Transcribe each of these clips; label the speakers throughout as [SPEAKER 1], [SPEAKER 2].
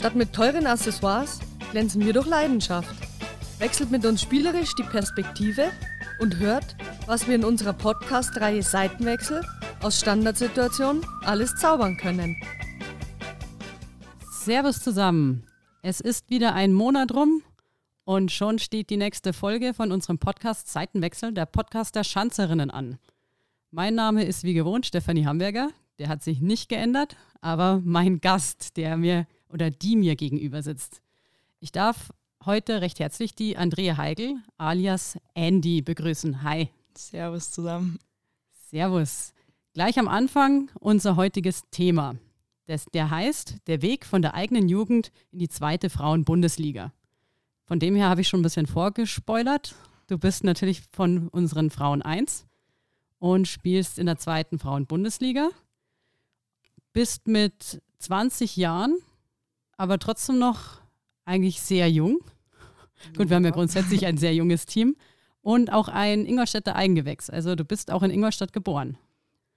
[SPEAKER 1] Statt mit teuren Accessoires glänzen wir durch Leidenschaft. Wechselt mit uns spielerisch die Perspektive und hört, was wir in unserer Podcast-Reihe Seitenwechsel aus Standardsituationen alles zaubern können.
[SPEAKER 2] Servus zusammen. Es ist wieder ein Monat rum und schon steht die nächste Folge von unserem Podcast Seitenwechsel, der Podcast der Schanzerinnen an. Mein Name ist wie gewohnt Stefanie Hamburger. Der hat sich nicht geändert, aber mein Gast, der mir oder die mir gegenüber sitzt. Ich darf heute recht herzlich die Andrea Heigl alias Andy begrüßen. Hi.
[SPEAKER 3] Servus zusammen.
[SPEAKER 2] Servus. Gleich am Anfang unser heutiges Thema. Das, der heißt Der Weg von der eigenen Jugend in die zweite Frauen-Bundesliga. Von dem her habe ich schon ein bisschen vorgespoilert. Du bist natürlich von unseren Frauen 1 und spielst in der zweiten Frauen-Bundesliga. Bist mit 20 Jahren, aber trotzdem noch eigentlich sehr jung. Gut, wir haben ja grundsätzlich ein sehr junges Team und auch ein Ingolstädter Eigengewächs. Also du bist auch in Ingolstadt geboren.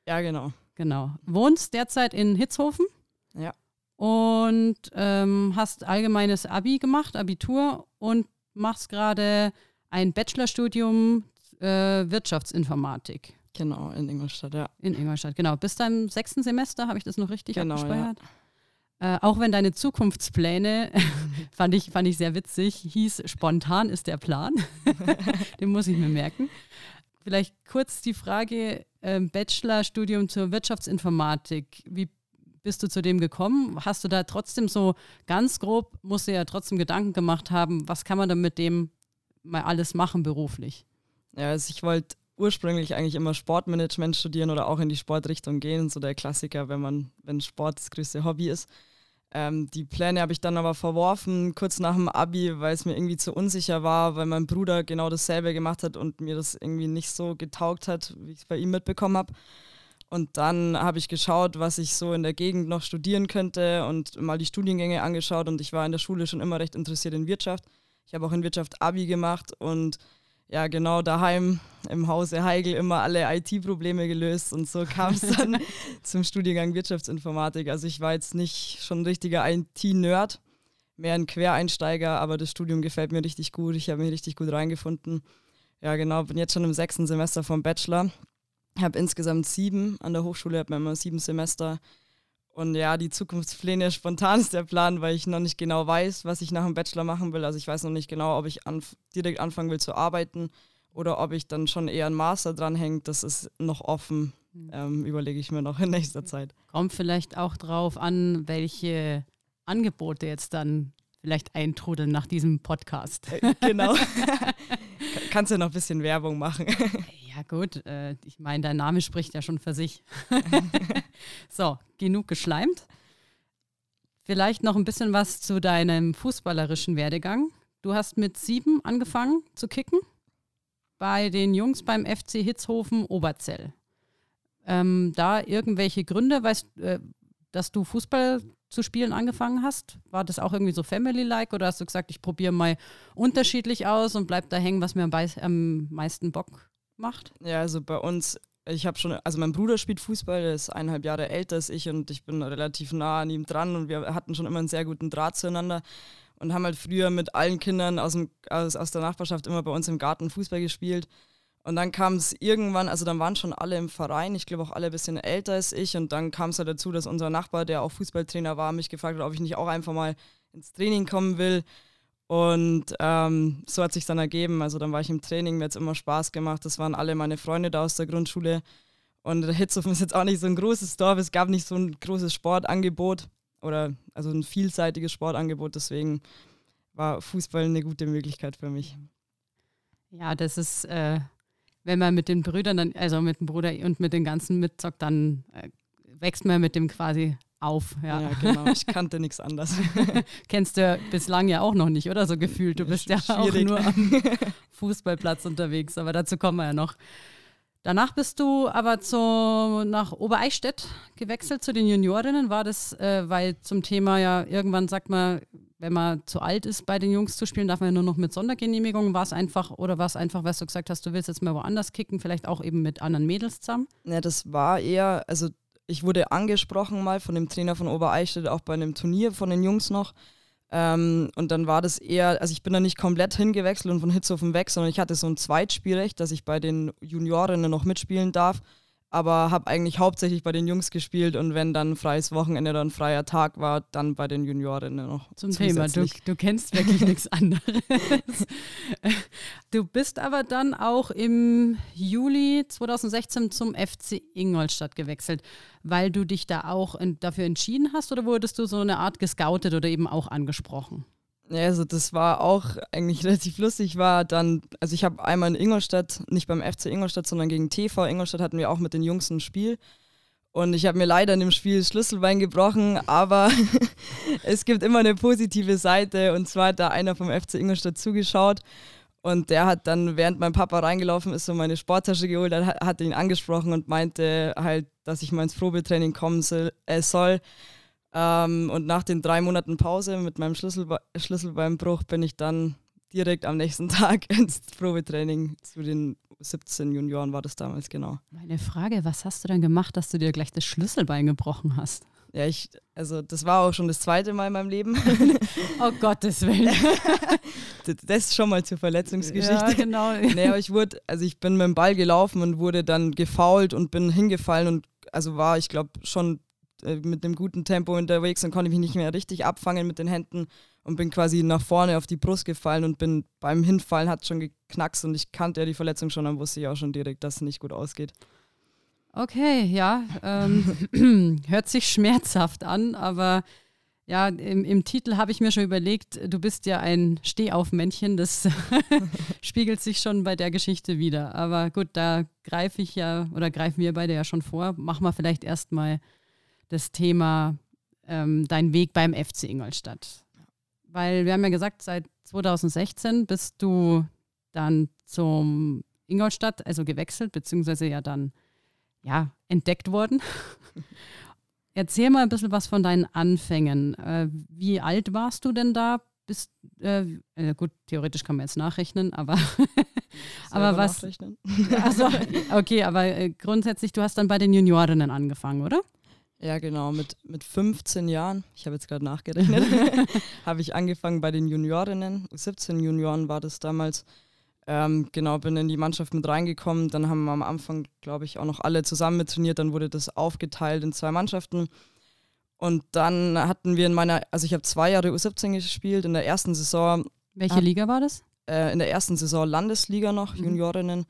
[SPEAKER 3] Ja, genau.
[SPEAKER 2] Genau. Wohnst derzeit in Hitzhofen?
[SPEAKER 3] Ja.
[SPEAKER 2] Und ähm, hast allgemeines Abi gemacht, Abitur und machst gerade ein Bachelorstudium äh, Wirtschaftsinformatik.
[SPEAKER 3] Genau, in Ingolstadt, ja.
[SPEAKER 2] In Ingolstadt, genau. Bis deinem sechsten Semester, habe ich das noch richtig
[SPEAKER 3] Genau,
[SPEAKER 2] abgespeichert? Äh, auch wenn deine Zukunftspläne, fand, ich, fand ich sehr witzig, hieß spontan ist der Plan. Den muss ich mir merken. Vielleicht kurz die Frage, ähm, Bachelorstudium zur Wirtschaftsinformatik. Wie bist du zu dem gekommen? Hast du da trotzdem so ganz grob, musst du ja trotzdem Gedanken gemacht haben, was kann man dann mit dem mal alles machen beruflich?
[SPEAKER 3] Ja, also ich wollte ursprünglich eigentlich immer Sportmanagement studieren oder auch in die Sportrichtung gehen. So der Klassiker, wenn man, wenn Sport das größte Hobby ist. Ähm, die Pläne habe ich dann aber verworfen, kurz nach dem Abi, weil es mir irgendwie zu unsicher war, weil mein Bruder genau dasselbe gemacht hat und mir das irgendwie nicht so getaugt hat, wie ich es bei ihm mitbekommen habe. Und dann habe ich geschaut, was ich so in der Gegend noch studieren könnte und mal die Studiengänge angeschaut und ich war in der Schule schon immer recht interessiert in Wirtschaft. Ich habe auch in Wirtschaft Abi gemacht und ja, genau daheim im Hause Heigl immer alle IT-Probleme gelöst und so kam es dann zum Studiengang Wirtschaftsinformatik. Also ich war jetzt nicht schon ein richtiger IT-Nerd, mehr ein Quereinsteiger, aber das Studium gefällt mir richtig gut. Ich habe mich richtig gut reingefunden. Ja, genau, bin jetzt schon im sechsten Semester vom Bachelor. Habe insgesamt sieben an der Hochschule, habe immer sieben Semester. Und ja, die Zukunftspläne spontan ist der Plan, weil ich noch nicht genau weiß, was ich nach dem Bachelor machen will. Also ich weiß noch nicht genau, ob ich anf direkt anfangen will zu arbeiten oder ob ich dann schon eher ein Master dranhängt. Das ist noch offen, ähm, überlege ich mir noch in nächster Zeit.
[SPEAKER 2] Kommt vielleicht auch drauf an, welche Angebote jetzt dann vielleicht eintrudeln nach diesem Podcast.
[SPEAKER 3] Äh, genau. Kannst du noch ein bisschen Werbung machen?
[SPEAKER 2] Ja gut, äh, ich meine, dein Name spricht ja schon für sich. so, genug geschleimt. Vielleicht noch ein bisschen was zu deinem fußballerischen Werdegang. Du hast mit sieben angefangen zu kicken bei den Jungs beim FC Hitzhofen Oberzell. Ähm, da irgendwelche Gründe, weißt, äh, dass du Fußball zu spielen angefangen hast? War das auch irgendwie so family-like oder hast du gesagt, ich probiere mal unterschiedlich aus und bleib da hängen, was mir am, am meisten Bock macht?
[SPEAKER 3] Ja, also bei uns, ich habe schon, also mein Bruder spielt Fußball, der ist eineinhalb Jahre älter als ich und ich bin relativ nah an ihm dran und wir hatten schon immer einen sehr guten Draht zueinander und haben halt früher mit allen Kindern aus, dem, aus, aus der Nachbarschaft immer bei uns im Garten Fußball gespielt. Und dann kam es irgendwann, also dann waren schon alle im Verein, ich glaube auch alle ein bisschen älter als ich. Und dann kam es halt dazu, dass unser Nachbar, der auch Fußballtrainer war, mich gefragt hat, ob ich nicht auch einfach mal ins Training kommen will. Und ähm, so hat sich dann ergeben. Also dann war ich im Training, mir hat es immer Spaß gemacht. Das waren alle meine Freunde da aus der Grundschule. Und Hitzhofen ist jetzt auch nicht so ein großes Dorf. Es gab nicht so ein großes Sportangebot oder also ein vielseitiges Sportangebot. Deswegen war Fußball eine gute Möglichkeit für mich.
[SPEAKER 2] Ja, das ist, äh, wenn man mit den Brüdern, dann, also mit dem Bruder und mit den ganzen mitzockt, dann äh, wächst man mit dem quasi auf. Ja,
[SPEAKER 3] ja genau. Ich kannte nichts anderes.
[SPEAKER 2] Kennst du bislang ja auch noch nicht, oder? So gefühlt. Du bist ja auch nur am Fußballplatz unterwegs, aber dazu kommen wir ja noch. Danach bist du aber zu, nach Obereichstätt gewechselt zu den Juniorinnen. War das, äh, weil zum Thema ja irgendwann sagt man, wenn man zu alt ist, bei den Jungs zu spielen, darf man ja nur noch mit Sondergenehmigung. War es einfach oder war es einfach, weil du gesagt hast, du willst jetzt mal woanders kicken, vielleicht auch eben mit anderen Mädels zusammen?
[SPEAKER 3] Ja, das war eher, also ich wurde angesprochen mal von dem Trainer von Obereichstätt, auch bei einem Turnier von den Jungs noch. Ähm, und dann war das eher, also ich bin da nicht komplett hingewechselt und von Hitzhofen weg, sondern ich hatte so ein Zweitspielrecht, dass ich bei den Juniorinnen noch mitspielen darf aber habe eigentlich hauptsächlich bei den Jungs gespielt und wenn dann freies Wochenende oder ein freier Tag war, dann bei den Juniorinnen noch.
[SPEAKER 2] Zum Thema, du, du kennst wirklich nichts anderes. Du bist aber dann auch im Juli 2016 zum FC Ingolstadt gewechselt, weil du dich da auch dafür entschieden hast oder wurdest du so eine Art gescoutet oder eben auch angesprochen?
[SPEAKER 3] Ja, also das war auch eigentlich relativ lustig. War dann, also ich habe einmal in Ingolstadt, nicht beim FC Ingolstadt, sondern gegen TV Ingolstadt hatten wir auch mit den Jungs ein Spiel. Und ich habe mir leider in dem Spiel Schlüsselbein gebrochen, aber es gibt immer eine positive Seite. Und zwar hat da einer vom FC Ingolstadt zugeschaut und der hat dann, während mein Papa reingelaufen ist, so meine Sporttasche geholt, hat, hat ihn angesprochen und meinte halt, dass ich mal ins Probetraining kommen soll. Äh, soll ähm, und nach den drei Monaten Pause mit meinem Schlüsselbe Schlüsselbeinbruch bin ich dann direkt am nächsten Tag ins Probetraining zu den 17 Junioren war das damals, genau.
[SPEAKER 2] Meine Frage, was hast du denn gemacht, dass du dir gleich das Schlüsselbein gebrochen hast?
[SPEAKER 3] Ja, ich, also das war auch schon das zweite Mal in meinem Leben.
[SPEAKER 2] oh Gottes Willen.
[SPEAKER 3] das ist schon mal zur Verletzungsgeschichte. Ja,
[SPEAKER 2] genau.
[SPEAKER 3] Nee, aber ich wurde, also ich bin mit dem Ball gelaufen und wurde dann gefault und bin hingefallen und also war, ich glaube, schon mit einem guten Tempo unterwegs und konnte mich nicht mehr richtig abfangen mit den Händen und bin quasi nach vorne auf die Brust gefallen und bin beim Hinfallen hat schon geknackst und ich kannte ja die Verletzung schon, dann wusste ich auch schon direkt, dass es nicht gut ausgeht.
[SPEAKER 2] Okay, ja, ähm, hört sich schmerzhaft an, aber ja, im, im Titel habe ich mir schon überlegt, du bist ja ein Stehaufmännchen, das spiegelt sich schon bei der Geschichte wieder. Aber gut, da greife ich ja oder greifen wir beide ja schon vor. Machen wir vielleicht erstmal das Thema ähm, dein Weg beim FC Ingolstadt. Weil wir haben ja gesagt, seit 2016 bist du dann zum Ingolstadt, also gewechselt, beziehungsweise ja dann ja, entdeckt worden. Erzähl mal ein bisschen was von deinen Anfängen. Äh, wie alt warst du denn da? Bist, äh, äh, gut, theoretisch kann man jetzt nachrechnen, aber, aber was. Also, okay, aber äh, grundsätzlich, du hast dann bei den Juniorinnen angefangen, oder?
[SPEAKER 3] Ja, genau. Mit, mit 15 Jahren, ich habe jetzt gerade nachgerechnet, habe ich angefangen bei den Juniorinnen. 17 Junioren war das damals. Ähm, genau, bin in die Mannschaft mit reingekommen. Dann haben wir am Anfang, glaube ich, auch noch alle zusammen mit trainiert. Dann wurde das aufgeteilt in zwei Mannschaften. Und dann hatten wir in meiner, also ich habe zwei Jahre U17 gespielt. In der ersten Saison.
[SPEAKER 2] Welche hat, Liga war das?
[SPEAKER 3] Äh, in der ersten Saison Landesliga noch, mhm. Juniorinnen.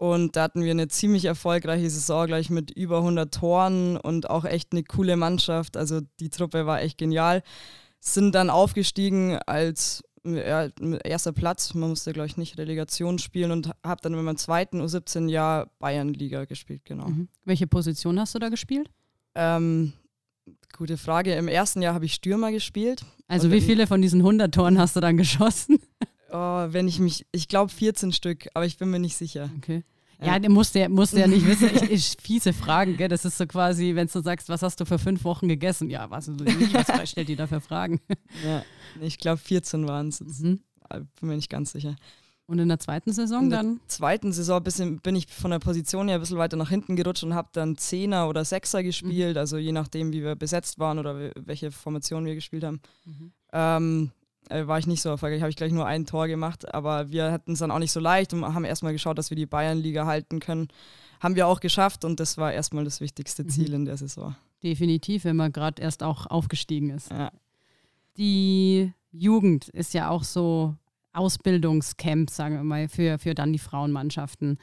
[SPEAKER 3] Und da hatten wir eine ziemlich erfolgreiche Saison gleich mit über 100 Toren und auch echt eine coole Mannschaft. Also die Truppe war echt genial. Sind dann aufgestiegen als ja, erster Platz. Man musste, glaube ich, nicht Relegation spielen und habe dann in meinem zweiten U17-Jahr Bayernliga gespielt, genau. Mhm.
[SPEAKER 2] Welche Position hast du da gespielt?
[SPEAKER 3] Ähm, gute Frage. Im ersten Jahr habe ich Stürmer gespielt.
[SPEAKER 2] Also wie viele von diesen 100 Toren hast du dann geschossen?
[SPEAKER 3] Oh, wenn ich mich, ich glaube 14 Stück, aber ich bin mir nicht sicher.
[SPEAKER 2] Okay. Ja, der musste, musste ja nicht wissen. Ich, ich, fiese Fragen, gell? Das ist so quasi, wenn du sagst, was hast du für fünf Wochen gegessen? Ja, was, was stellt die da für Fragen?
[SPEAKER 3] Ja, ich glaube 14 waren es. Mhm. Bin mir nicht ganz sicher.
[SPEAKER 2] Und in der zweiten Saison
[SPEAKER 3] in
[SPEAKER 2] dann?
[SPEAKER 3] In der zweiten Saison bisschen, bin ich von der Position her ein bisschen weiter nach hinten gerutscht und habe dann Zehner oder Sechser gespielt, mhm. also je nachdem, wie wir besetzt waren oder welche Formation wir gespielt haben. Mhm. Ähm, äh, war ich nicht so erfolgreich. Habe ich gleich nur ein Tor gemacht, aber wir hatten es dann auch nicht so leicht und haben erstmal geschaut, dass wir die Bayernliga halten können. Haben wir auch geschafft und das war erstmal das wichtigste Ziel mhm. in der Saison.
[SPEAKER 2] Definitiv, wenn man gerade erst auch aufgestiegen ist.
[SPEAKER 3] Ja.
[SPEAKER 2] Die Jugend ist ja auch so Ausbildungscamp, sagen wir mal, für, für dann die Frauenmannschaften.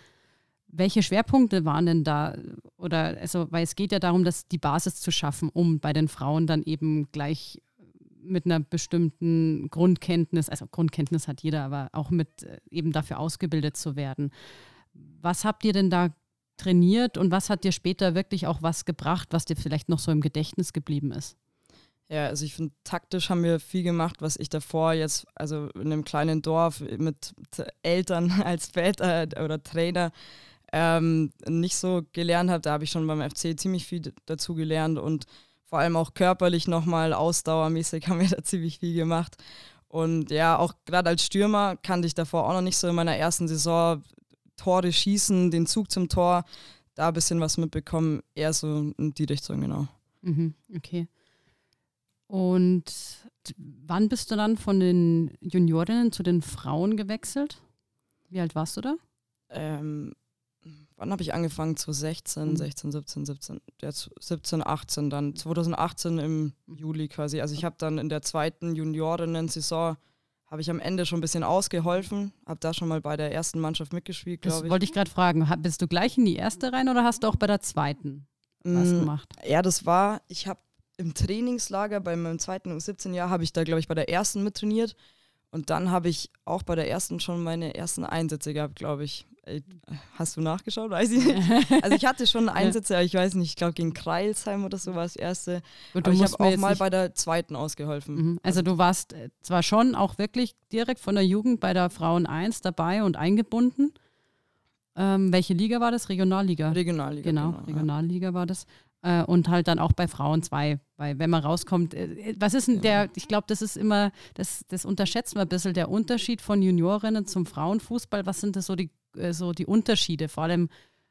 [SPEAKER 2] Welche Schwerpunkte waren denn da? Oder also, weil es geht ja darum, dass die Basis zu schaffen, um bei den Frauen dann eben gleich mit einer bestimmten Grundkenntnis, also Grundkenntnis hat jeder, aber auch mit äh, eben dafür ausgebildet zu werden. Was habt ihr denn da trainiert und was hat dir später wirklich auch was gebracht, was dir vielleicht noch so im Gedächtnis geblieben ist?
[SPEAKER 3] Ja, also ich finde, taktisch haben wir viel gemacht, was ich davor jetzt, also in einem kleinen Dorf mit Eltern als Väter oder Trainer ähm, nicht so gelernt habe. Da habe ich schon beim FC ziemlich viel dazu gelernt und vor allem auch körperlich nochmal ausdauermäßig haben wir da ziemlich viel gemacht. Und ja, auch gerade als Stürmer kannte ich davor auch noch nicht so in meiner ersten Saison Tore schießen, den Zug zum Tor. da ein bisschen was mitbekommen, eher so in die Richtung, genau.
[SPEAKER 2] Mhm, okay. Und wann bist du dann von den Juniorinnen zu den Frauen gewechselt? Wie alt warst du da?
[SPEAKER 3] Ähm, wann habe ich angefangen? Zu 16, 16, 17, 17, ja, 17, 18 dann. 2018 im Juli quasi. Also ich habe dann in der zweiten Juniorinnen-Saison habe ich am Ende schon ein bisschen ausgeholfen, habe da schon mal bei der ersten Mannschaft mitgespielt, glaube ich.
[SPEAKER 2] Das wollte ich gerade fragen. Bist du gleich in die erste rein oder hast du auch bei der zweiten was mm, gemacht?
[SPEAKER 3] Ja, das war, ich habe im Trainingslager bei meinem zweiten U17-Jahr, habe ich da, glaube ich, bei der ersten mittrainiert. Und dann habe ich auch bei der ersten schon meine ersten Einsätze gehabt, glaube ich. Ey, hast du nachgeschaut? Weiß ich nicht. Also ich hatte schon Einsätze, aber ich weiß nicht, ich glaube gegen Kreilsheim oder so war das erste. Aber ich habe auch mal bei der zweiten ausgeholfen.
[SPEAKER 2] Mhm. Also du warst äh, zwar schon auch wirklich direkt von der Jugend bei der Frauen 1 dabei und eingebunden. Ähm, welche Liga war das? Regionalliga?
[SPEAKER 3] Regionalliga.
[SPEAKER 2] Genau, genau Regionalliga ja. war das. Äh, und halt dann auch bei Frauen 2. Weil wenn man rauskommt, äh, was ist denn der, ich glaube, das ist immer, das, das unterschätzt man ein bisschen, der Unterschied von Juniorinnen zum Frauenfußball. Was sind das so die, äh, so die Unterschiede, vor allem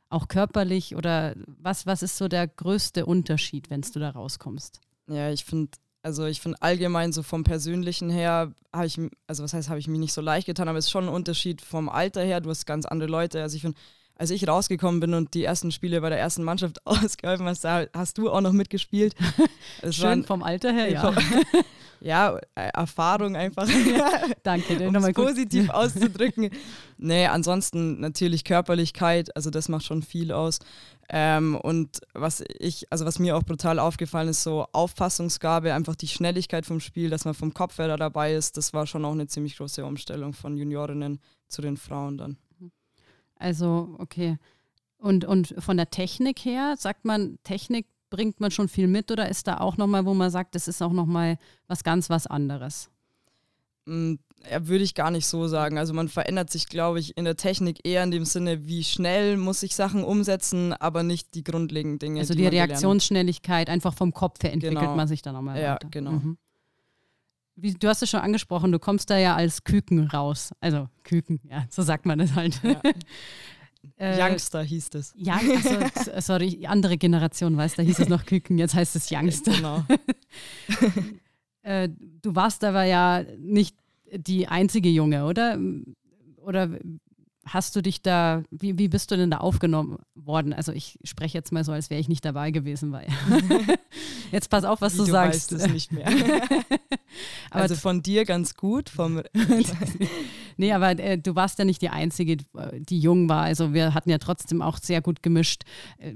[SPEAKER 2] auch körperlich oder was, was ist so der größte Unterschied, wenn du da rauskommst?
[SPEAKER 3] Ja, ich finde, also ich finde allgemein so vom Persönlichen her habe ich, also was heißt, habe ich mich nicht so leicht getan, aber es ist schon ein Unterschied vom Alter her. Du hast ganz andere Leute. Also ich finde, als ich rausgekommen bin und die ersten Spiele bei der ersten Mannschaft ausgeholfen hast, da hast du auch noch mitgespielt.
[SPEAKER 2] Es Schön waren, vom Alter her, ja.
[SPEAKER 3] ja, äh, Erfahrung einfach.
[SPEAKER 2] Danke,
[SPEAKER 3] um es positiv auszudrücken. Nee, ansonsten natürlich Körperlichkeit, also das macht schon viel aus. Ähm, und was ich, also was mir auch brutal aufgefallen ist, so Auffassungsgabe, einfach die Schnelligkeit vom Spiel, dass man vom Kopf her da dabei ist, das war schon auch eine ziemlich große Umstellung von Juniorinnen zu den Frauen dann.
[SPEAKER 2] Also, okay. Und, und von der Technik her, sagt man, Technik bringt man schon viel mit oder ist da auch nochmal, wo man sagt, das ist auch nochmal was ganz was anderes?
[SPEAKER 3] Mm, ja, würde ich gar nicht so sagen. Also man verändert sich, glaube ich, in der Technik eher in dem Sinne, wie schnell muss ich Sachen umsetzen, aber nicht die grundlegenden Dinge.
[SPEAKER 2] Also die, die Reaktionsschnelligkeit, einfach vom Kopf her entwickelt genau. man sich dann nochmal
[SPEAKER 3] Ja, weiter. genau. Mhm.
[SPEAKER 2] Wie, du hast es schon angesprochen, du kommst da ja als Küken raus. Also Küken, ja, so sagt man es halt. Ja.
[SPEAKER 3] äh, Youngster hieß es.
[SPEAKER 2] Ja, also, sorry, andere Generation weiß, da hieß es noch Küken, jetzt heißt es Youngster. Genau. äh, du warst aber ja nicht die einzige Junge, oder? Oder hast du dich da, wie, wie bist du denn da aufgenommen worden? Also ich spreche jetzt mal so, als wäre ich nicht dabei gewesen, weil jetzt pass auf, was wie du, du sagst.
[SPEAKER 3] Weißt es nicht mehr. also von dir ganz gut, vom
[SPEAKER 2] nee, aber äh, du warst ja nicht die Einzige, die jung war. Also wir hatten ja trotzdem auch sehr gut gemischt. Äh,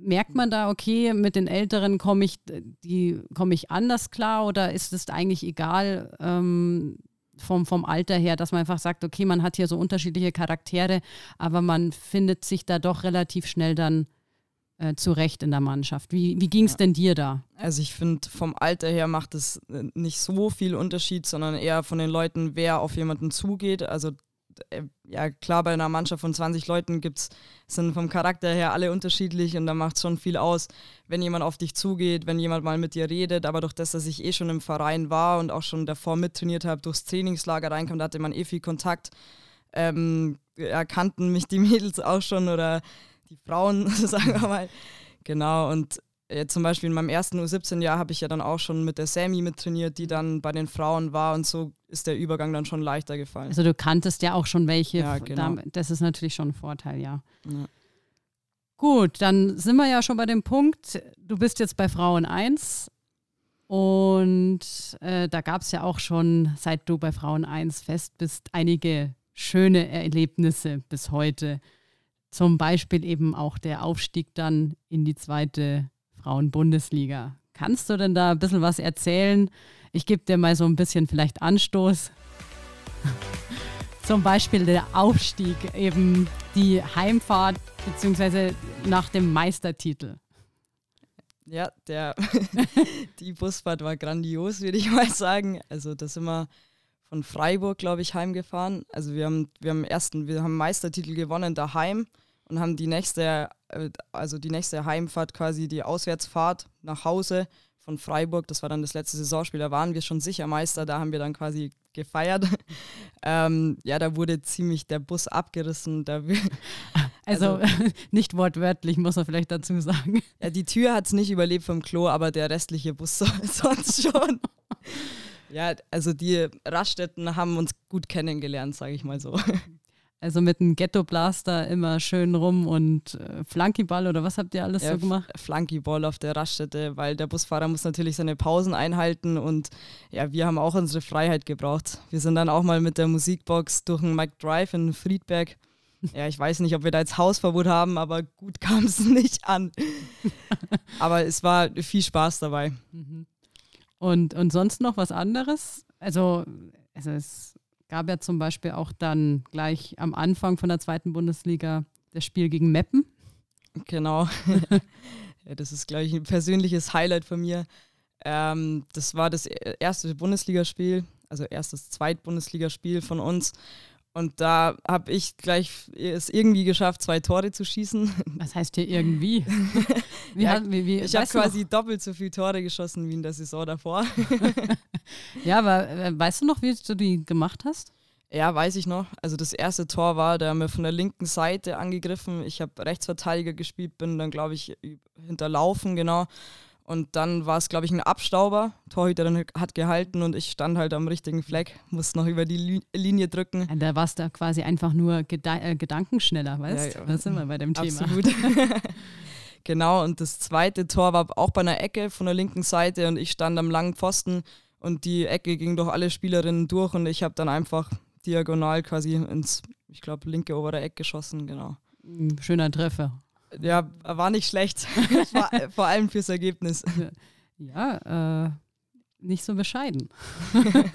[SPEAKER 2] merkt man da, okay, mit den Älteren komme ich, die komme ich anders klar oder ist es eigentlich egal? Ähm, vom, vom Alter her, dass man einfach sagt, okay, man hat hier so unterschiedliche Charaktere, aber man findet sich da doch relativ schnell dann äh, zurecht in der Mannschaft. Wie, wie ging es ja. denn dir da?
[SPEAKER 3] Also ich finde, vom Alter her macht es äh, nicht so viel Unterschied, sondern eher von den Leuten, wer auf jemanden zugeht. Also ja klar, bei einer Mannschaft von 20 Leuten gibt's, sind vom Charakter her alle unterschiedlich und da macht schon viel aus, wenn jemand auf dich zugeht, wenn jemand mal mit dir redet, aber durch das, dass ich eh schon im Verein war und auch schon davor mittrainiert habe, durchs Trainingslager reinkam, da hatte man eh viel Kontakt, ähm, ja, kannten mich die Mädels auch schon oder die Frauen, sagen wir mal. Genau, und äh, zum Beispiel in meinem ersten U17-Jahr habe ich ja dann auch schon mit der Sammy mittrainiert, die dann bei den Frauen war und so ist der Übergang dann schon leichter gefallen.
[SPEAKER 2] Also du kanntest ja auch schon welche, ja, genau. das ist natürlich schon ein Vorteil, ja. ja. Gut, dann sind wir ja schon bei dem Punkt, du bist jetzt bei Frauen 1 und äh, da gab es ja auch schon, seit du bei Frauen 1 fest bist, einige schöne Erlebnisse bis heute. Zum Beispiel eben auch der Aufstieg dann in die zweite Frauen-Bundesliga. Kannst du denn da ein bisschen was erzählen? Ich gebe dir mal so ein bisschen vielleicht Anstoß. Zum Beispiel der Aufstieg, eben die Heimfahrt beziehungsweise nach dem Meistertitel.
[SPEAKER 3] Ja, der, die Busfahrt war grandios, würde ich mal sagen. Also da sind wir von Freiburg, glaube ich, heimgefahren. Also wir haben, wir haben ersten, wir haben Meistertitel gewonnen daheim und haben die nächste, äh, also die nächste Heimfahrt quasi die Auswärtsfahrt nach Hause von Freiburg, das war dann das letzte Saisonspiel, da waren wir schon sicher Meister, da haben wir dann quasi gefeiert. ähm, ja, da wurde ziemlich der Bus abgerissen. Da
[SPEAKER 2] Also, also nicht wortwörtlich, muss man vielleicht dazu sagen.
[SPEAKER 3] Ja, die Tür hat es nicht überlebt vom Klo, aber der restliche Bus sonst schon. ja, also die Raststätten haben uns gut kennengelernt, sage ich mal so.
[SPEAKER 2] Also mit einem Ghetto-Blaster immer schön rum und äh, Flunkyball oder was habt ihr alles ja, so gemacht?
[SPEAKER 3] Flunkyball auf der Raststätte, weil der Busfahrer muss natürlich seine Pausen einhalten und ja, wir haben auch unsere Freiheit gebraucht. Wir sind dann auch mal mit der Musikbox durch den Mike Drive in Friedberg. Ja, ich weiß nicht, ob wir da jetzt Hausverbot haben, aber gut kam es nicht an. aber es war viel Spaß dabei.
[SPEAKER 2] Mhm. Und, und sonst noch was anderes? Also, also es gab ja zum Beispiel auch dann gleich am Anfang von der zweiten Bundesliga das Spiel gegen Meppen.
[SPEAKER 3] Genau. ja, das ist, glaube ich, ein persönliches Highlight von mir. Ähm, das war das e-, erste Bundesligaspiel, also erstes Zweitbundesligaspiel von uns. Und da habe ich gleich es irgendwie geschafft, zwei Tore zu schießen.
[SPEAKER 2] Was heißt hier irgendwie?
[SPEAKER 3] wie ja, wie, wie, ich habe quasi noch? doppelt so viele Tore geschossen wie in der Saison davor.
[SPEAKER 2] ja, aber äh, weißt du noch, wie du die gemacht hast?
[SPEAKER 3] Ja, weiß ich noch. Also das erste Tor war, der hat mir von der linken Seite angegriffen. Ich habe Rechtsverteidiger gespielt, bin dann, glaube ich, hinterlaufen, genau. Und dann war es, glaube ich, ein Abstauber. Torhüterin hat gehalten und ich stand halt am richtigen Fleck, musste noch über die Linie drücken.
[SPEAKER 2] Da warst du quasi einfach nur Geda äh, gedankenschneller, weißt du? Ja, ja. Das sind wir bei dem Thema.
[SPEAKER 3] Absolut. genau, und das zweite Tor war auch bei einer Ecke von der linken Seite und ich stand am langen Pfosten und die Ecke ging durch alle Spielerinnen durch und ich habe dann einfach diagonal quasi ins, ich glaube, linke obere Eck geschossen, genau.
[SPEAKER 2] Schöner Treffer.
[SPEAKER 3] Ja, war nicht schlecht. vor, vor allem fürs Ergebnis.
[SPEAKER 2] Ja, äh, nicht so bescheiden.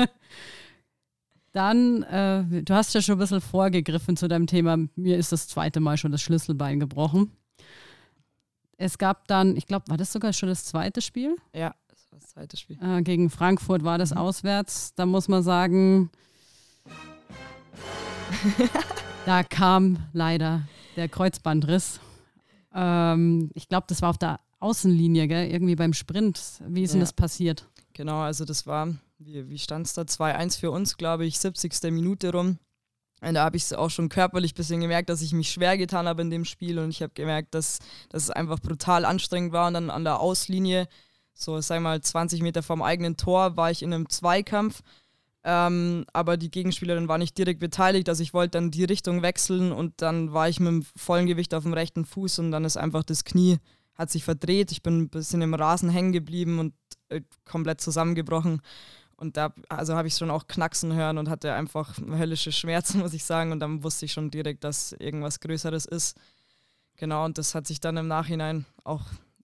[SPEAKER 2] Dann, äh, du hast ja schon ein bisschen vorgegriffen zu deinem Thema. Mir ist das zweite Mal schon das Schlüsselbein gebrochen. Es gab dann, ich glaube, war das sogar schon das zweite Spiel?
[SPEAKER 3] Ja, das war das zweite Spiel.
[SPEAKER 2] Äh, gegen Frankfurt war das mhm. auswärts. Da muss man sagen, da kam leider der Kreuzbandriss. Ähm, ich glaube, das war auf der Außenlinie, gell? irgendwie beim Sprint. Wie ist ja. denn das passiert?
[SPEAKER 3] Genau, also das war, wie, wie stand es da? 2-1 für uns, glaube ich, 70. Minute rum. Und da habe ich es auch schon körperlich ein bisschen gemerkt, dass ich mich schwer getan habe in dem Spiel und ich habe gemerkt, dass, dass es einfach brutal anstrengend war. Und dann an der Auslinie, so sag mal 20 Meter vom eigenen Tor, war ich in einem Zweikampf ähm, aber die Gegenspielerin war nicht direkt beteiligt, also ich wollte dann die Richtung wechseln und dann war ich mit dem vollen Gewicht auf dem rechten Fuß und dann ist einfach das Knie hat sich verdreht. Ich bin ein bisschen im Rasen hängen geblieben und äh, komplett zusammengebrochen. Und da also habe ich schon auch knacksen hören und hatte einfach höllische Schmerzen, muss ich sagen. Und dann wusste ich schon direkt, dass irgendwas Größeres ist. Genau, und das hat sich dann im Nachhinein auch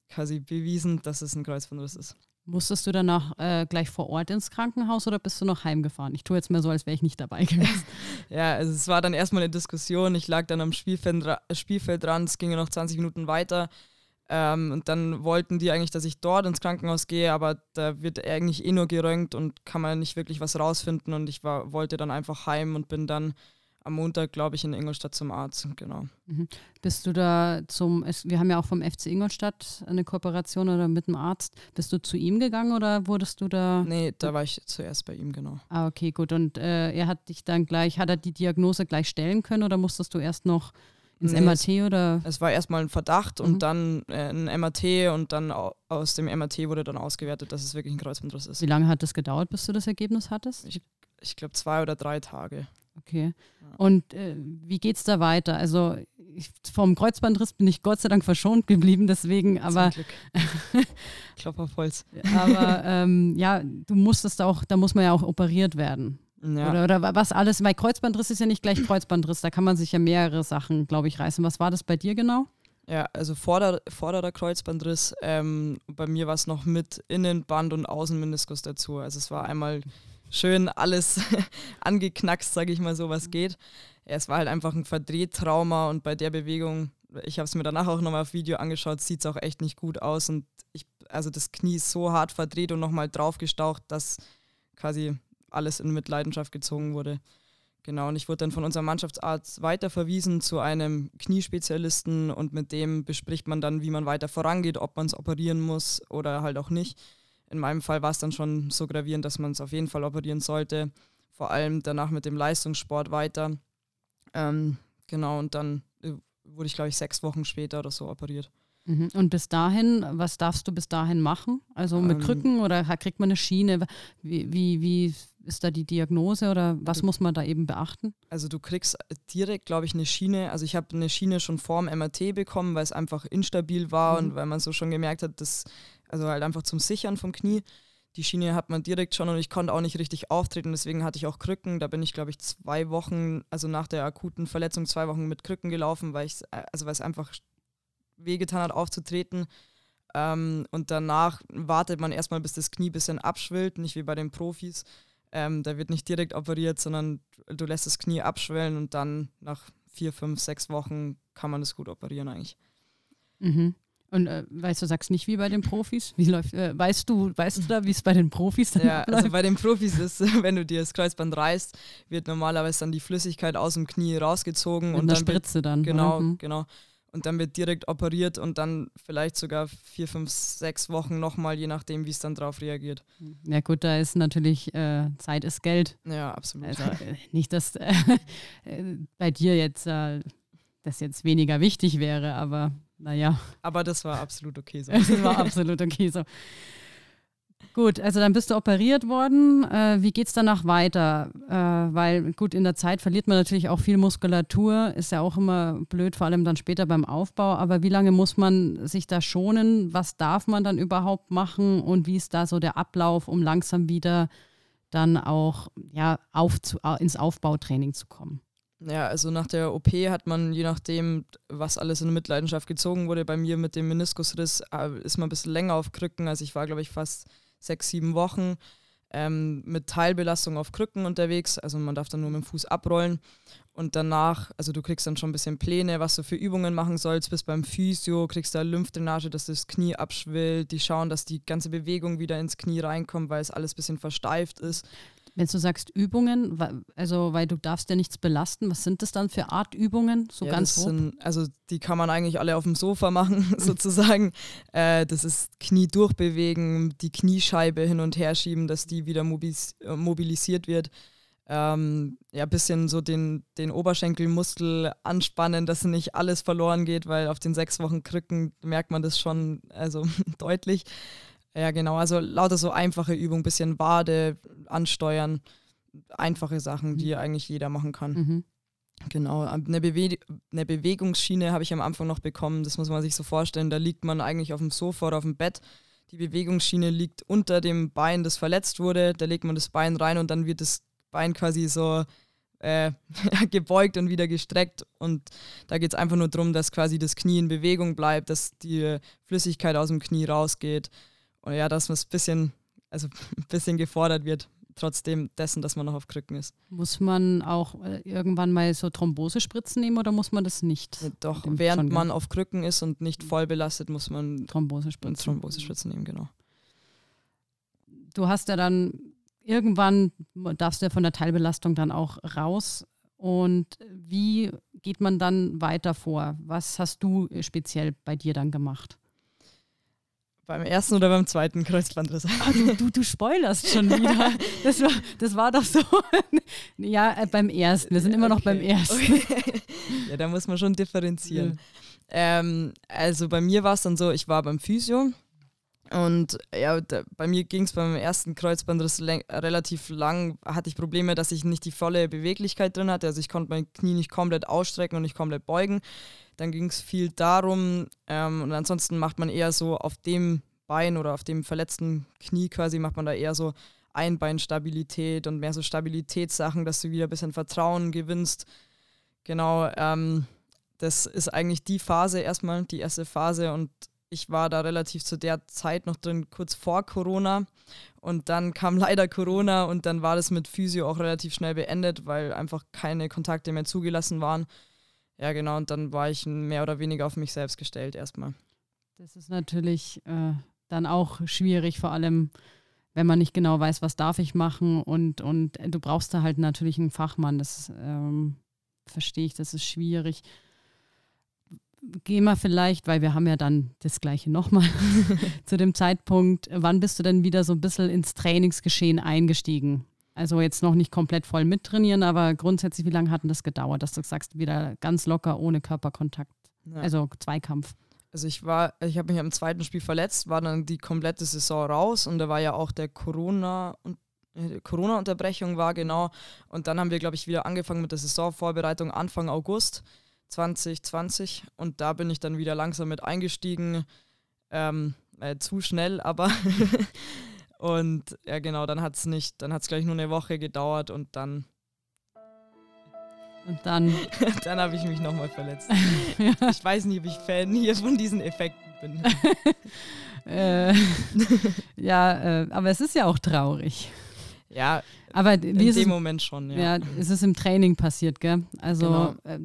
[SPEAKER 3] quasi bewiesen, dass es ein Kreuzbandriss ist.
[SPEAKER 2] Musstest du danach äh, gleich vor Ort ins Krankenhaus oder bist du noch heimgefahren? Ich tue jetzt mal so, als wäre ich nicht dabei gewesen.
[SPEAKER 3] ja, also es war dann erstmal eine Diskussion. Ich lag dann am Spielfeld, Spielfeld dran, es ging ja noch 20 Minuten weiter. Ähm, und dann wollten die eigentlich, dass ich dort ins Krankenhaus gehe, aber da wird eigentlich eh nur geröntgt und kann man nicht wirklich was rausfinden. Und ich war, wollte dann einfach heim und bin dann am Montag, glaube ich, in Ingolstadt zum Arzt, genau.
[SPEAKER 2] Mhm. Bist du da zum, wir haben ja auch vom FC Ingolstadt eine Kooperation oder mit dem Arzt. Bist du zu ihm gegangen oder wurdest du da?
[SPEAKER 3] Nee, da war ich zuerst bei ihm, genau.
[SPEAKER 2] Ah, okay, gut. Und äh, er hat dich dann gleich, hat er die Diagnose gleich stellen können oder musstest du erst noch ins nee, MRT oder?
[SPEAKER 3] Es war erstmal ein Verdacht mhm. und dann äh, ein MRT und dann aus dem MRT wurde dann ausgewertet, dass es wirklich ein Kreuzbandriss ist.
[SPEAKER 2] Wie lange hat das gedauert, bis du das Ergebnis hattest?
[SPEAKER 3] Ich, ich glaube zwei oder drei Tage.
[SPEAKER 2] Okay. Und äh, wie es da weiter? Also ich, vom Kreuzbandriss bin ich Gott sei Dank verschont geblieben, deswegen, aber
[SPEAKER 3] Klopf auf Holz.
[SPEAKER 2] aber ähm, ja, du musstest auch, da muss man ja auch operiert werden. Ja. Oder, oder was alles, weil Kreuzbandriss ist ja nicht gleich Kreuzbandriss, da kann man sich ja mehrere Sachen, glaube ich, reißen. Was war das bei dir genau?
[SPEAKER 3] Ja, also vorder, vorderer Kreuzbandriss, ähm, bei mir war es noch mit Innenband und Außenmeniskus dazu. Also es war einmal schön alles angeknackst, sage ich mal so, was geht. Es war halt einfach ein Verdrehtrauma und bei der Bewegung, ich habe es mir danach auch nochmal auf Video angeschaut, sieht es auch echt nicht gut aus und ich, also das Knie ist so hart verdreht und nochmal draufgestaucht, dass quasi alles in Mitleidenschaft gezogen wurde. Genau, und ich wurde dann von unserem Mannschaftsarzt weiterverwiesen zu einem Kniespezialisten und mit dem bespricht man dann, wie man weiter vorangeht, ob man es operieren muss oder halt auch nicht. In meinem Fall war es dann schon so gravierend, dass man es auf jeden Fall operieren sollte. Vor allem danach mit dem Leistungssport weiter. Ähm, genau, und dann äh, wurde ich, glaube ich, sechs Wochen später oder so operiert.
[SPEAKER 2] Mhm. Und bis dahin, was darfst du bis dahin machen? Also mit ähm, Krücken oder kriegt man eine Schiene? Wie, wie, wie ist da die Diagnose oder was muss man da eben beachten?
[SPEAKER 3] Also du kriegst direkt, glaube ich, eine Schiene. Also ich habe eine Schiene schon vorm MRT bekommen, weil es einfach instabil war mhm. und weil man so schon gemerkt hat, dass, also halt einfach zum Sichern vom Knie. Die Schiene hat man direkt schon und ich konnte auch nicht richtig auftreten, deswegen hatte ich auch Krücken. Da bin ich, glaube ich, zwei Wochen, also nach der akuten Verletzung, zwei Wochen mit Krücken gelaufen, weil ich, also weil es einfach wehgetan hat, aufzutreten. Ähm, und danach wartet man erstmal, bis das Knie ein bisschen abschwillt, nicht wie bei den Profis. Ähm, da wird nicht direkt operiert, sondern du lässt das Knie abschwellen und dann nach vier, fünf, sechs Wochen kann man das gut operieren eigentlich.
[SPEAKER 2] Mhm. Und äh, weißt du, sagst nicht wie bei den Profis? Wie läuft, äh, weißt du, weißt du da, wie es bei den Profis
[SPEAKER 3] dann Ja, läuft? also bei den Profis ist, wenn du dir das Kreuzband reißt, wird normalerweise dann die Flüssigkeit aus dem Knie rausgezogen
[SPEAKER 2] Mit
[SPEAKER 3] und
[SPEAKER 2] dann Spritze dann.
[SPEAKER 3] Genau, mhm. genau und dann wird direkt operiert und dann vielleicht sogar vier, fünf, sechs Wochen nochmal, je nachdem, wie es dann drauf reagiert.
[SPEAKER 2] Ja gut, da ist natürlich äh, Zeit ist Geld.
[SPEAKER 3] Ja, absolut.
[SPEAKER 2] Also äh, nicht, dass äh, bei dir jetzt äh, das jetzt weniger wichtig wäre, aber naja.
[SPEAKER 3] Aber das war absolut okay so.
[SPEAKER 2] das war absolut okay so. Gut, also dann bist du operiert worden. Äh, wie geht es danach weiter? Äh, weil gut, in der Zeit verliert man natürlich auch viel Muskulatur, ist ja auch immer blöd, vor allem dann später beim Aufbau. Aber wie lange muss man sich da schonen? Was darf man dann überhaupt machen? Und wie ist da so der Ablauf, um langsam wieder dann auch ja, auf zu, ins Aufbautraining zu kommen?
[SPEAKER 3] Ja, also nach der OP hat man, je nachdem, was alles in Mitleidenschaft gezogen wurde, bei mir mit dem Meniskusriss äh, ist man ein bisschen länger auf Krücken. Also ich war, glaube ich, fast sechs, sieben Wochen ähm, mit Teilbelastung auf Krücken unterwegs. Also man darf dann nur mit dem Fuß abrollen. Und danach, also du kriegst dann schon ein bisschen Pläne, was du für Übungen machen sollst. Bis beim Physio kriegst du Lymphdrainage, dass das Knie abschwillt. Die schauen, dass die ganze Bewegung wieder ins Knie reinkommt, weil es alles ein bisschen versteift ist.
[SPEAKER 2] Wenn du sagst Übungen, also weil du darfst ja nichts belasten, was sind das dann für Art Übungen? So
[SPEAKER 3] ja,
[SPEAKER 2] ganz
[SPEAKER 3] sind, also die kann man eigentlich alle auf dem Sofa machen, sozusagen. Äh, das ist Knie durchbewegen, die Kniescheibe hin und her schieben, dass die wieder mobilis äh, mobilisiert wird. Ähm, ja, ein bisschen so den, den Oberschenkelmuskel anspannen, dass nicht alles verloren geht, weil auf den sechs Wochen Krücken merkt man das schon also deutlich. Ja, genau. Also lauter so einfache Übungen, bisschen Wade ansteuern, einfache Sachen, die mhm. eigentlich jeder machen kann. Mhm. Genau. Eine, Bewe eine Bewegungsschiene habe ich am Anfang noch bekommen. Das muss man sich so vorstellen. Da liegt man eigentlich auf dem Sofa oder auf dem Bett. Die Bewegungsschiene liegt unter dem Bein, das verletzt wurde. Da legt man das Bein rein und dann wird das Bein quasi so äh, gebeugt und wieder gestreckt. Und da geht es einfach nur darum, dass quasi das Knie in Bewegung bleibt, dass die Flüssigkeit aus dem Knie rausgeht. Und ja, dass man ein bisschen, also ein bisschen gefordert wird, trotzdem dessen, dass man noch auf Krücken ist.
[SPEAKER 2] Muss man auch äh, irgendwann mal so Thrombosespritzen nehmen oder muss man das nicht?
[SPEAKER 3] Ja, doch, während man auf Krücken ist und nicht voll belastet, muss man
[SPEAKER 2] Thrombosespritzen,
[SPEAKER 3] Thrombosespritzen nehmen, genau.
[SPEAKER 2] Du hast ja dann irgendwann, darfst du ja von der Teilbelastung dann auch raus. Und wie geht man dann weiter vor? Was hast du speziell bei dir dann gemacht?
[SPEAKER 3] Beim ersten oder beim zweiten Kreuzbandriss?
[SPEAKER 2] Ah, du, du, du spoilerst schon wieder. Das war, das war doch so. ja, äh, beim ersten. Wir sind immer okay. noch beim ersten. Okay.
[SPEAKER 3] Ja, da muss man schon differenzieren. Ja. Ähm, also bei mir war es dann so, ich war beim Physio und ja, da, bei mir ging es beim ersten Kreuzbandriss relativ lang, hatte ich Probleme, dass ich nicht die volle Beweglichkeit drin hatte. Also ich konnte mein Knie nicht komplett ausstrecken und nicht komplett beugen. Dann ging es viel darum ähm, und ansonsten macht man eher so auf dem Bein oder auf dem verletzten Knie quasi, macht man da eher so Einbeinstabilität und mehr so Stabilitätssachen, dass du wieder ein bisschen Vertrauen gewinnst. Genau, ähm, das ist eigentlich die Phase erstmal, die erste Phase und ich war da relativ zu der Zeit noch drin, kurz vor Corona. Und dann kam leider Corona und dann war das mit Physio auch relativ schnell beendet, weil einfach keine Kontakte mehr zugelassen waren. Ja, genau, und dann war ich mehr oder weniger auf mich selbst gestellt erstmal.
[SPEAKER 2] Das ist natürlich äh, dann auch schwierig, vor allem wenn man nicht genau weiß, was darf ich machen und, und du brauchst da halt natürlich einen Fachmann. Das ähm, verstehe ich, das ist schwierig. Geh mal vielleicht, weil wir haben ja dann das gleiche nochmal zu dem Zeitpunkt, wann bist du denn wieder so ein bisschen ins Trainingsgeschehen eingestiegen? Also jetzt noch nicht komplett voll mittrainieren, aber grundsätzlich, wie lange hat denn das gedauert, dass du sagst, wieder ganz locker ohne Körperkontakt? Ja. Also Zweikampf.
[SPEAKER 3] Also ich war, ich habe mich am zweiten Spiel verletzt, war dann die komplette Saison raus und da war ja auch der Corona und äh, Corona-Unterbrechung war genau. Und dann haben wir, glaube ich, wieder angefangen mit der Saisonvorbereitung Anfang August 2020 und da bin ich dann wieder langsam mit eingestiegen. Ähm, äh, zu schnell, aber und ja genau, dann hat es nicht, dann hat es gleich nur eine Woche gedauert und dann
[SPEAKER 2] und dann.
[SPEAKER 3] dann habe ich mich nochmal verletzt. ja. Ich weiß nicht, ob ich Fan hier von diesen Effekten bin.
[SPEAKER 2] äh, ja, äh, aber es ist ja auch traurig.
[SPEAKER 3] Ja,
[SPEAKER 2] aber
[SPEAKER 3] in dem es, Moment schon, ja.
[SPEAKER 2] Ja, es ist im Training passiert, gell? Also, genau.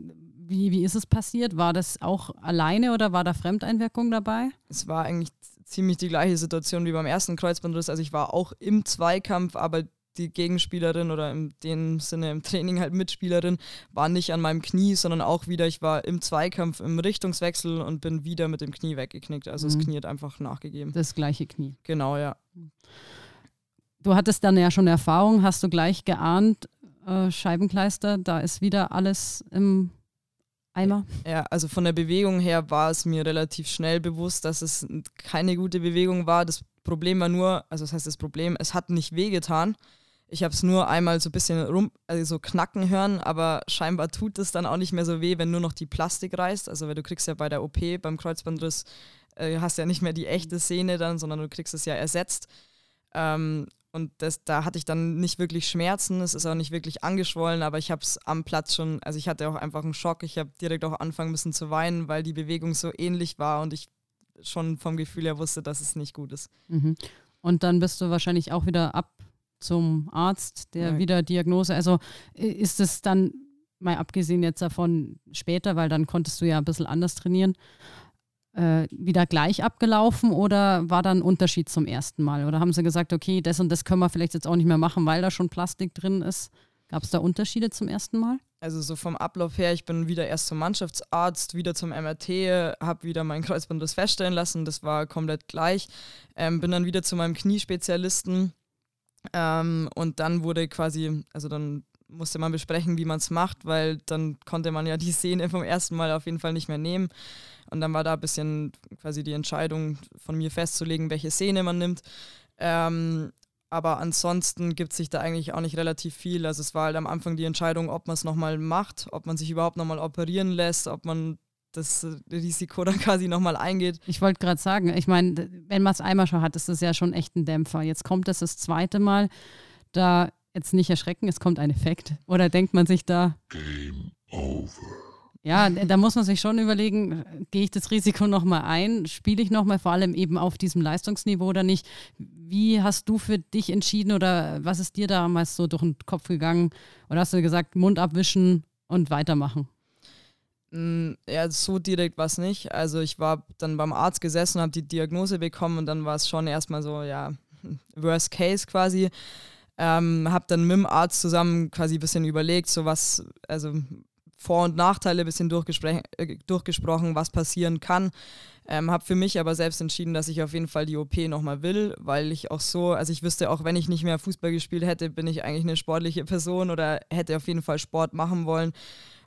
[SPEAKER 2] Wie, wie ist es passiert? War das auch alleine oder war da Fremdeinwirkung dabei?
[SPEAKER 3] Es war eigentlich ziemlich die gleiche Situation wie beim ersten Kreuzbandriss. Also ich war auch im Zweikampf, aber die Gegenspielerin oder in dem Sinne im Training halt Mitspielerin war nicht an meinem Knie, sondern auch wieder, ich war im Zweikampf im Richtungswechsel und bin wieder mit dem Knie weggeknickt. Also mhm. das Knie hat einfach nachgegeben.
[SPEAKER 2] Das gleiche Knie.
[SPEAKER 3] Genau, ja.
[SPEAKER 2] Du hattest dann ja schon Erfahrung, hast du gleich geahnt, äh, Scheibenkleister, da ist wieder alles im Eimer?
[SPEAKER 3] Ja, also von der Bewegung her war es mir relativ schnell bewusst, dass es keine gute Bewegung war. Das Problem war nur, also das heißt das Problem, es hat nicht wehgetan. Ich habe es nur einmal so ein bisschen rum, also so knacken hören, aber scheinbar tut es dann auch nicht mehr so weh, wenn nur noch die Plastik reißt. Also weil du kriegst ja bei der OP, beim Kreuzbandriss, äh, hast ja nicht mehr die echte Sehne dann, sondern du kriegst es ja ersetzt. Ähm, und das, da hatte ich dann nicht wirklich Schmerzen, es ist auch nicht wirklich angeschwollen, aber ich habe es am Platz schon, also ich hatte auch einfach einen Schock. Ich habe direkt auch anfangen müssen zu weinen, weil die Bewegung so ähnlich war und ich schon vom Gefühl her wusste, dass es nicht gut ist.
[SPEAKER 2] Mhm. Und dann bist du wahrscheinlich auch wieder ab zum Arzt, der ja. wieder Diagnose, also ist es dann, mal abgesehen jetzt davon später, weil dann konntest du ja ein bisschen anders trainieren, äh, wieder gleich abgelaufen oder war da ein Unterschied zum ersten Mal? Oder haben sie gesagt, okay, das und das können wir vielleicht jetzt auch nicht mehr machen, weil da schon Plastik drin ist? Gab es da Unterschiede zum ersten Mal?
[SPEAKER 3] Also so vom Ablauf her, ich bin wieder erst zum Mannschaftsarzt, wieder zum MRT, habe wieder mein Kreuzbandriss feststellen lassen, das war komplett gleich. Ähm, bin dann wieder zu meinem Kniespezialisten ähm, und dann wurde quasi, also dann musste man besprechen, wie man es macht, weil dann konnte man ja die Szene vom ersten Mal auf jeden Fall nicht mehr nehmen. Und dann war da ein bisschen quasi die Entscheidung von mir festzulegen, welche Szene man nimmt. Ähm, aber ansonsten gibt sich da eigentlich auch nicht relativ viel. Also es war halt am Anfang die Entscheidung, ob man es nochmal macht, ob man sich überhaupt nochmal operieren lässt, ob man das Risiko dann quasi nochmal eingeht.
[SPEAKER 2] Ich wollte gerade sagen, ich meine, wenn man es einmal schon hat, ist das ja schon echt ein Dämpfer. Jetzt kommt das das zweite Mal. Da jetzt nicht erschrecken, es kommt ein Effekt. Oder denkt man sich da. Game over. Ja, da muss man sich schon überlegen, gehe ich das Risiko nochmal ein, spiele ich nochmal vor allem eben auf diesem Leistungsniveau oder nicht. Wie hast du für dich entschieden oder was ist dir damals so durch den Kopf gegangen? Oder hast du gesagt, Mund abwischen und weitermachen?
[SPEAKER 3] Mm, ja, so direkt war es nicht. Also ich war dann beim Arzt gesessen, und habe die Diagnose bekommen und dann war es schon erstmal so, ja, Worst Case quasi. Ähm, habe dann mit dem Arzt zusammen quasi ein bisschen überlegt, so was, also vor- und Nachteile ein bisschen durchgespr äh, durchgesprochen, was passieren kann. Ähm, habe für mich aber selbst entschieden, dass ich auf jeden Fall die OP nochmal will, weil ich auch so, also ich wüsste auch, wenn ich nicht mehr Fußball gespielt hätte, bin ich eigentlich eine sportliche Person oder hätte auf jeden Fall Sport machen wollen.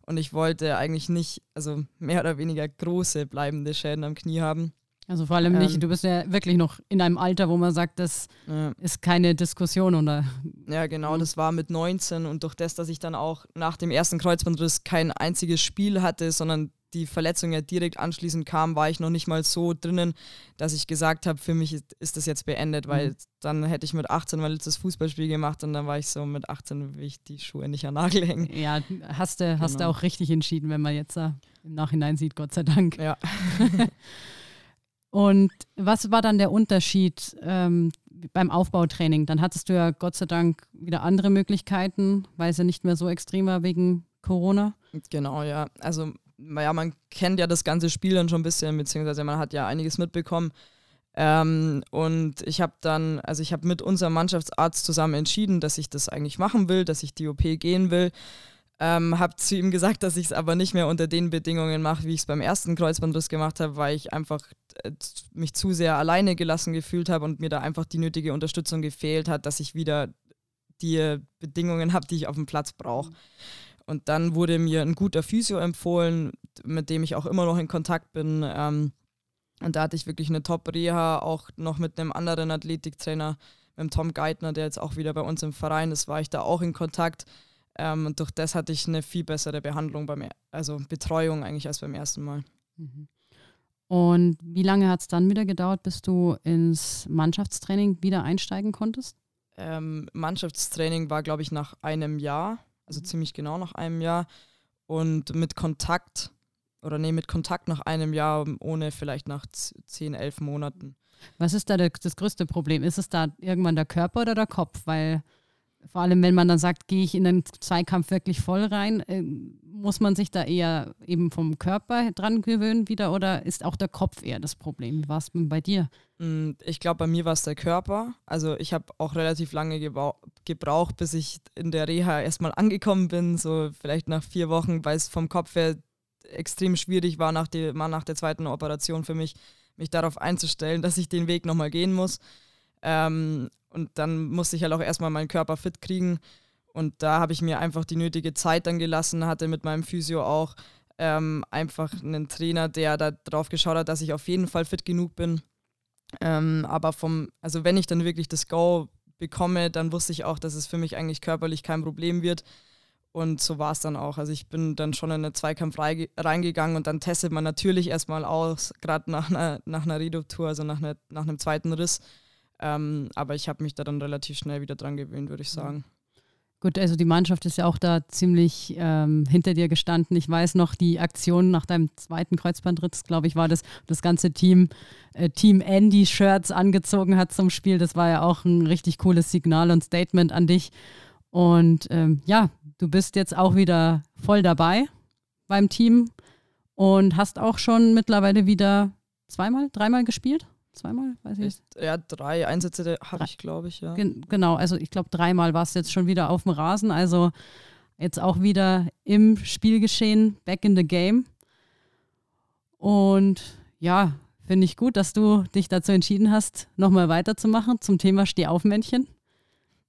[SPEAKER 3] Und ich wollte eigentlich nicht, also mehr oder weniger große bleibende Schäden am Knie haben.
[SPEAKER 2] Also vor allem nicht, ähm, du bist ja wirklich noch in einem Alter, wo man sagt, das ja. ist keine Diskussion. Oder?
[SPEAKER 3] Ja, genau, das war mit 19 und durch das, dass ich dann auch nach dem ersten Kreuzbandriss kein einziges Spiel hatte, sondern die Verletzung ja direkt anschließend kam, war ich noch nicht mal so drinnen, dass ich gesagt habe, für mich ist, ist, das jetzt beendet, weil mhm. dann hätte ich mit 18 mein letztes Fußballspiel gemacht und dann war ich so, mit 18 will ich die Schuhe nicht an Nagel hängen.
[SPEAKER 2] Ja, hast du, genau. du auch richtig entschieden, wenn man jetzt im Nachhinein sieht, Gott sei Dank.
[SPEAKER 3] Ja.
[SPEAKER 2] Und was war dann der Unterschied ähm, beim Aufbautraining? Dann hattest du ja Gott sei Dank wieder andere Möglichkeiten, weil es ja nicht mehr so extrem war wegen Corona.
[SPEAKER 3] Genau, ja. Also ja, man kennt ja das ganze Spiel dann schon ein bisschen, beziehungsweise man hat ja einiges mitbekommen. Ähm, und ich habe dann, also ich habe mit unserem Mannschaftsarzt zusammen entschieden, dass ich das eigentlich machen will, dass ich die OP gehen will. Ähm, habe zu ihm gesagt, dass ich es aber nicht mehr unter den Bedingungen mache, wie ich es beim ersten Kreuzbandriss gemacht habe, weil ich einfach äh, mich zu sehr alleine gelassen gefühlt habe und mir da einfach die nötige Unterstützung gefehlt hat, dass ich wieder die Bedingungen habe, die ich auf dem Platz brauche. Und dann wurde mir ein guter Physio empfohlen, mit dem ich auch immer noch in Kontakt bin. Ähm, und da hatte ich wirklich eine Top-Reha, auch noch mit einem anderen Athletiktrainer, mit dem Tom Geithner, der jetzt auch wieder bei uns im Verein ist, war ich da auch in Kontakt. Ähm, und durch das hatte ich eine viel bessere Behandlung, beim, also Betreuung eigentlich als beim ersten Mal.
[SPEAKER 2] Mhm. Und wie lange hat es dann wieder gedauert, bis du ins Mannschaftstraining wieder einsteigen konntest?
[SPEAKER 3] Ähm, Mannschaftstraining war, glaube ich, nach einem Jahr, also mhm. ziemlich genau nach einem Jahr. Und mit Kontakt, oder nee, mit Kontakt nach einem Jahr, ohne vielleicht nach zehn, elf Monaten.
[SPEAKER 2] Was ist da das größte Problem? Ist es da irgendwann der Körper oder der Kopf? Weil vor allem, wenn man dann sagt, gehe ich in den Zweikampf wirklich voll rein, äh, muss man sich da eher eben vom Körper dran gewöhnen wieder oder ist auch der Kopf eher das Problem? Wie war es bei dir?
[SPEAKER 3] Mm, ich glaube, bei mir war es der Körper. Also ich habe auch relativ lange gebraucht, bis ich in der Reha erstmal angekommen bin, so vielleicht nach vier Wochen, weil es vom Kopf her extrem schwierig war, nach, die, nach der zweiten Operation für mich, mich darauf einzustellen, dass ich den Weg nochmal gehen muss. Ähm, und dann musste ich halt auch erstmal meinen Körper fit kriegen. Und da habe ich mir einfach die nötige Zeit dann gelassen, hatte mit meinem Physio auch ähm, einfach einen Trainer, der da drauf geschaut hat, dass ich auf jeden Fall fit genug bin. Ähm, aber vom, also wenn ich dann wirklich das Go bekomme, dann wusste ich auch, dass es für mich eigentlich körperlich kein Problem wird. Und so war es dann auch. Also ich bin dann schon in den Zweikampf reingegangen und dann testet man natürlich erstmal aus, gerade nach einer, nach einer Redo-Tour, also nach, einer, nach einem zweiten Riss, ähm, aber ich habe mich da dann relativ schnell wieder dran gewöhnt, würde ich sagen.
[SPEAKER 2] Gut, also die Mannschaft ist ja auch da ziemlich ähm, hinter dir gestanden. Ich weiß noch, die Aktion nach deinem zweiten Kreuzbandritt, glaube ich, war das, das ganze Team, äh, Team Andy-Shirts angezogen hat zum Spiel. Das war ja auch ein richtig cooles Signal und Statement an dich. Und ähm, ja, du bist jetzt auch wieder voll dabei beim Team und hast auch schon mittlerweile wieder zweimal, dreimal gespielt zweimal, weiß ich nicht.
[SPEAKER 3] Ja, drei Einsätze habe ich, glaube ich, ja.
[SPEAKER 2] Gen genau, also ich glaube, dreimal war es jetzt schon wieder auf dem Rasen. Also jetzt auch wieder im Spielgeschehen, back in the game. Und ja, finde ich gut, dass du dich dazu entschieden hast, nochmal weiterzumachen zum Thema Stehaufmännchen.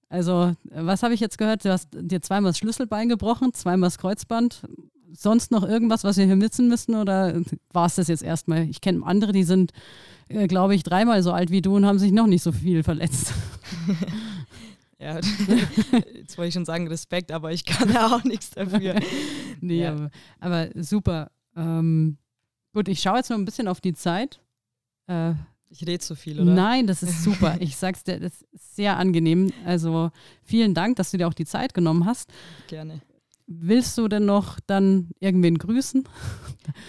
[SPEAKER 2] Also, was habe ich jetzt gehört? Du hast dir zweimal das Schlüsselbein gebrochen, zweimal das Kreuzband. Sonst noch irgendwas, was wir hier missen müssen? Oder war es das jetzt erstmal? Ich kenne andere, die sind äh, glaube ich, dreimal so alt wie du und haben sich noch nicht so viel verletzt.
[SPEAKER 3] ja, jetzt wollte ich schon sagen Respekt, aber ich kann ja auch nichts dafür.
[SPEAKER 2] nee, ja. aber, aber, super. Ähm, gut, ich schaue jetzt noch ein bisschen auf die Zeit.
[SPEAKER 3] Äh, ich rede zu viel, oder?
[SPEAKER 2] Nein, das ist super. Ich sag's dir, das ist sehr angenehm. Also vielen Dank, dass du dir auch die Zeit genommen hast.
[SPEAKER 3] Gerne.
[SPEAKER 2] Willst du denn noch dann irgendwen grüßen?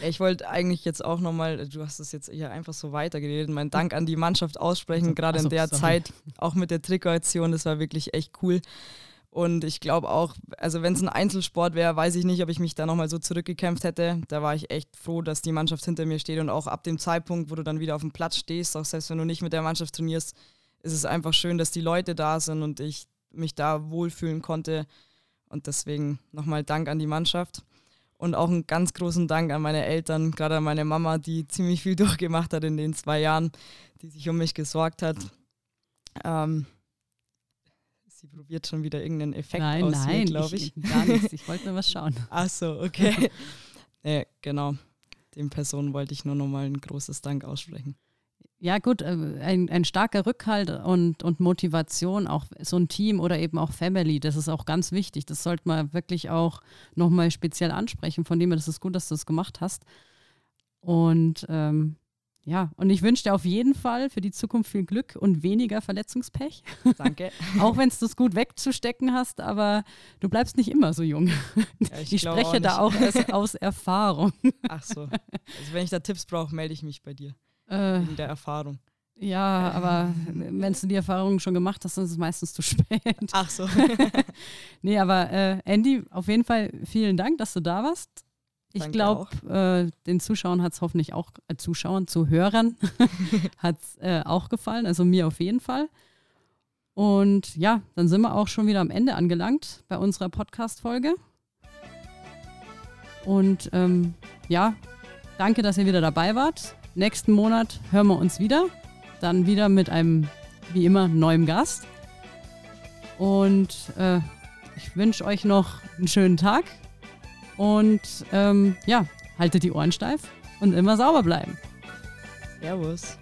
[SPEAKER 3] Ich wollte eigentlich jetzt auch nochmal, du hast es jetzt hier einfach so weitergeredet, meinen Dank an die Mannschaft aussprechen, also, gerade in der sorry. Zeit, auch mit der Trikotaktion, das war wirklich echt cool. Und ich glaube auch, also wenn es ein Einzelsport wäre, weiß ich nicht, ob ich mich da nochmal so zurückgekämpft hätte. Da war ich echt froh, dass die Mannschaft hinter mir steht und auch ab dem Zeitpunkt, wo du dann wieder auf dem Platz stehst, auch selbst wenn du nicht mit der Mannschaft trainierst, ist es einfach schön, dass die Leute da sind und ich mich da wohlfühlen konnte. Und deswegen nochmal Dank an die Mannschaft. Und auch einen ganz großen Dank an meine Eltern, gerade an meine Mama, die ziemlich viel durchgemacht hat in den zwei Jahren, die sich um mich gesorgt hat. Ähm, sie probiert schon wieder irgendeinen Effekt
[SPEAKER 2] nein,
[SPEAKER 3] aus
[SPEAKER 2] nein,
[SPEAKER 3] glaube ich.
[SPEAKER 2] ich. Gar nichts, ich wollte nur was schauen.
[SPEAKER 3] Ach so, okay. nee, genau. Den Personen wollte ich nur nochmal ein großes Dank aussprechen.
[SPEAKER 2] Ja, gut, äh, ein, ein starker Rückhalt und, und Motivation, auch so ein Team oder eben auch Family, das ist auch ganz wichtig. Das sollte man wirklich auch nochmal speziell ansprechen. Von dem her, das ist gut, dass du das gemacht hast. Und ähm, ja, und ich wünsche dir auf jeden Fall für die Zukunft viel Glück und weniger Verletzungspech.
[SPEAKER 3] Danke.
[SPEAKER 2] auch wenn es das gut wegzustecken hast, aber du bleibst nicht immer so jung. Ja, ich, ich spreche auch da auch aus, aus Erfahrung.
[SPEAKER 3] Ach so. Also wenn ich da Tipps brauche, melde ich mich bei dir. Äh, wegen der Erfahrung.
[SPEAKER 2] Ja, aber wenn du die Erfahrung schon gemacht hast, dann ist es meistens zu spät.
[SPEAKER 3] Ach so.
[SPEAKER 2] nee, aber äh, Andy, auf jeden Fall vielen Dank, dass du da warst. Ich glaube, äh, den Zuschauern hat es hoffentlich auch, äh, Zuschauern, Zuhörern hat es äh, auch gefallen, also mir auf jeden Fall. Und ja, dann sind wir auch schon wieder am Ende angelangt bei unserer Podcast-Folge. Und ähm, ja, danke, dass ihr wieder dabei wart. Nächsten Monat hören wir uns wieder. Dann wieder mit einem, wie immer, neuen Gast. Und äh, ich wünsche euch noch einen schönen Tag. Und ähm, ja, haltet die Ohren steif und immer sauber bleiben.
[SPEAKER 3] Servus.